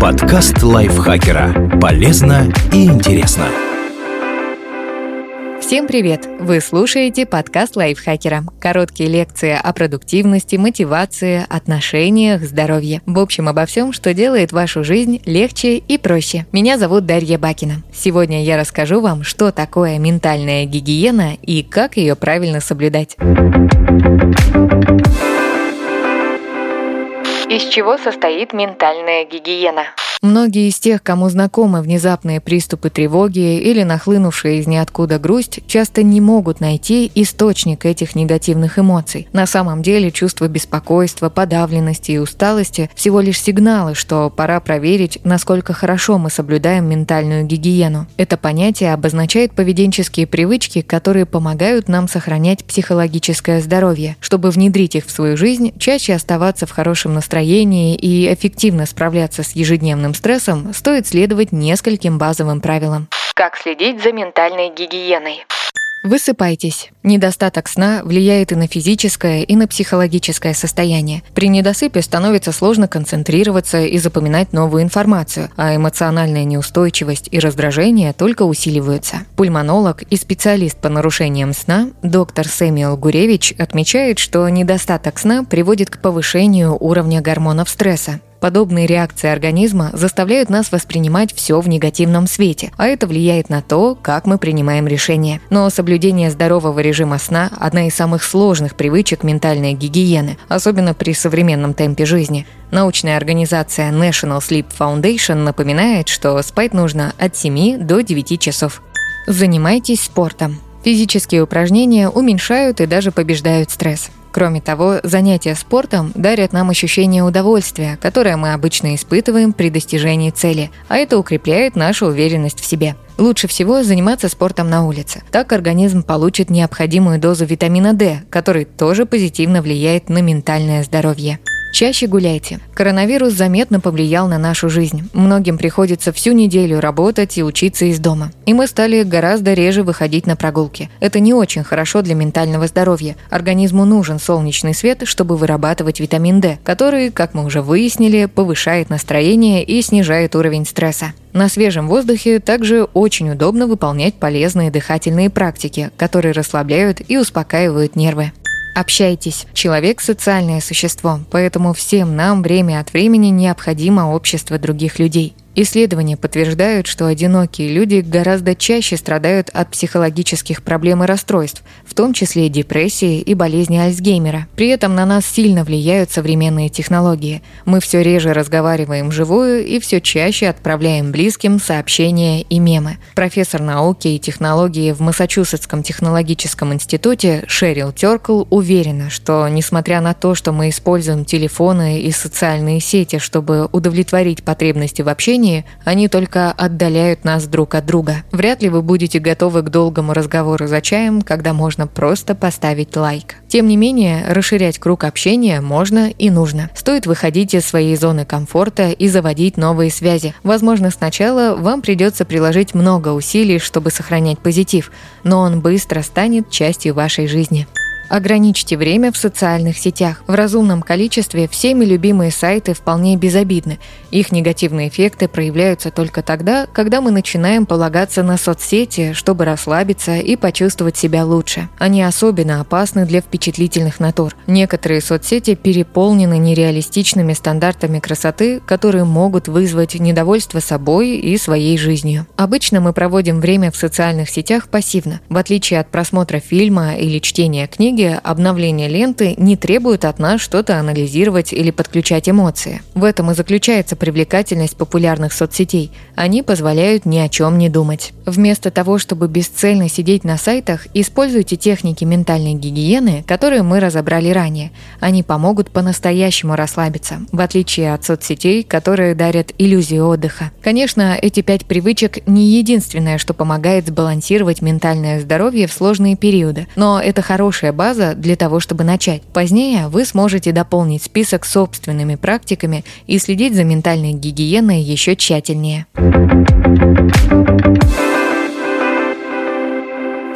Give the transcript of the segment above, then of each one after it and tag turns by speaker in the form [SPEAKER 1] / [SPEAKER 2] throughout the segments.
[SPEAKER 1] Подкаст лайфхакера. Полезно и интересно.
[SPEAKER 2] Всем привет! Вы слушаете подкаст лайфхакера. Короткие лекции о продуктивности, мотивации, отношениях, здоровье. В общем, обо всем, что делает вашу жизнь легче и проще. Меня зовут Дарья Бакина. Сегодня я расскажу вам, что такое ментальная гигиена и как ее правильно соблюдать. Из чего состоит ментальная гигиена? Многие из тех, кому знакомы внезапные приступы тревоги или нахлынувшая из ниоткуда грусть, часто не могут найти источник этих негативных эмоций. На самом деле чувство беспокойства, подавленности и усталости – всего лишь сигналы, что пора проверить, насколько хорошо мы соблюдаем ментальную гигиену. Это понятие обозначает поведенческие привычки, которые помогают нам сохранять психологическое здоровье. Чтобы внедрить их в свою жизнь, чаще оставаться в хорошем настроении и эффективно справляться с ежедневным стрессом, стоит следовать нескольким базовым правилам. Как следить за ментальной гигиеной? Высыпайтесь. Недостаток сна влияет и на физическое, и на психологическое состояние. При недосыпе становится сложно концентрироваться и запоминать новую информацию, а эмоциональная неустойчивость и раздражение только усиливаются. Пульмонолог и специалист по нарушениям сна доктор Сэмюэл Гуревич отмечает, что недостаток сна приводит к повышению уровня гормонов стресса, Подобные реакции организма заставляют нас воспринимать все в негативном свете, а это влияет на то, как мы принимаем решения. Но соблюдение здорового режима сна – одна из самых сложных привычек ментальной гигиены, особенно при современном темпе жизни. Научная организация National Sleep Foundation напоминает, что спать нужно от 7 до 9 часов. Занимайтесь спортом. Физические упражнения уменьшают и даже побеждают стресс. Кроме того, занятия спортом дарят нам ощущение удовольствия, которое мы обычно испытываем при достижении цели, а это укрепляет нашу уверенность в себе. Лучше всего заниматься спортом на улице. Так организм получит необходимую дозу витамина D, который тоже позитивно влияет на ментальное здоровье. Чаще гуляйте. Коронавирус заметно повлиял на нашу жизнь. Многим приходится всю неделю работать и учиться из дома. И мы стали гораздо реже выходить на прогулки. Это не очень хорошо для ментального здоровья. Организму нужен солнечный свет, чтобы вырабатывать витамин D, который, как мы уже выяснили, повышает настроение и снижает уровень стресса. На свежем воздухе также очень удобно выполнять полезные дыхательные практики, которые расслабляют и успокаивают нервы. Общайтесь. Человек – социальное существо, поэтому всем нам время от времени необходимо общество других людей – Исследования подтверждают, что одинокие люди гораздо чаще страдают от психологических проблем и расстройств, в том числе депрессии и болезни Альцгеймера. При этом на нас сильно влияют современные технологии. Мы все реже разговариваем вживую и все чаще отправляем близким сообщения и мемы. Профессор науки и технологии в Массачусетском технологическом институте Шерил Теркл уверена, что несмотря на то, что мы используем телефоны и социальные сети, чтобы удовлетворить потребности в общении, общении, они только отдаляют нас друг от друга. Вряд ли вы будете готовы к долгому разговору за чаем, когда можно просто поставить лайк. Тем не менее, расширять круг общения можно и нужно. Стоит выходить из своей зоны комфорта и заводить новые связи. Возможно, сначала вам придется приложить много усилий, чтобы сохранять позитив, но он быстро станет частью вашей жизни. Ограничьте время в социальных сетях. В разумном количестве всеми любимые сайты вполне безобидны. Их негативные эффекты проявляются только тогда, когда мы начинаем полагаться на соцсети, чтобы расслабиться и почувствовать себя лучше. Они особенно опасны для впечатлительных натур. Некоторые соцсети переполнены нереалистичными стандартами красоты, которые могут вызвать недовольство собой и своей жизнью. Обычно мы проводим время в социальных сетях пассивно. В отличие от просмотра фильма или чтения книг, книги обновление ленты не требует от нас что-то анализировать или подключать эмоции. В этом и заключается привлекательность популярных соцсетей. Они позволяют ни о чем не думать. Вместо того, чтобы бесцельно сидеть на сайтах, используйте техники ментальной гигиены, которые мы разобрали ранее. Они помогут по-настоящему расслабиться, в отличие от соцсетей, которые дарят иллюзию отдыха. Конечно, эти пять привычек не единственное, что помогает сбалансировать ментальное здоровье в сложные периоды, но это хорошая база база для того, чтобы начать. Позднее вы сможете дополнить список собственными практиками и следить за ментальной гигиеной еще тщательнее.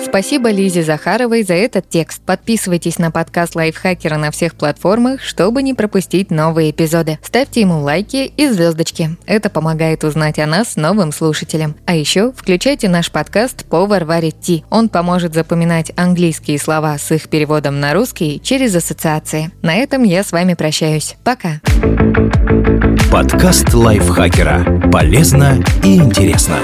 [SPEAKER 2] Спасибо Лизе Захаровой за этот текст. Подписывайтесь на подкаст Лайфхакера на всех платформах, чтобы не пропустить новые эпизоды. Ставьте ему лайки и звездочки. Это помогает узнать о нас новым слушателям. А еще включайте наш подкаст «Повар варит ти». Он поможет запоминать английские слова с их переводом на русский через ассоциации. На этом я с вами прощаюсь. Пока.
[SPEAKER 1] Подкаст Лайфхакера. Полезно и интересно.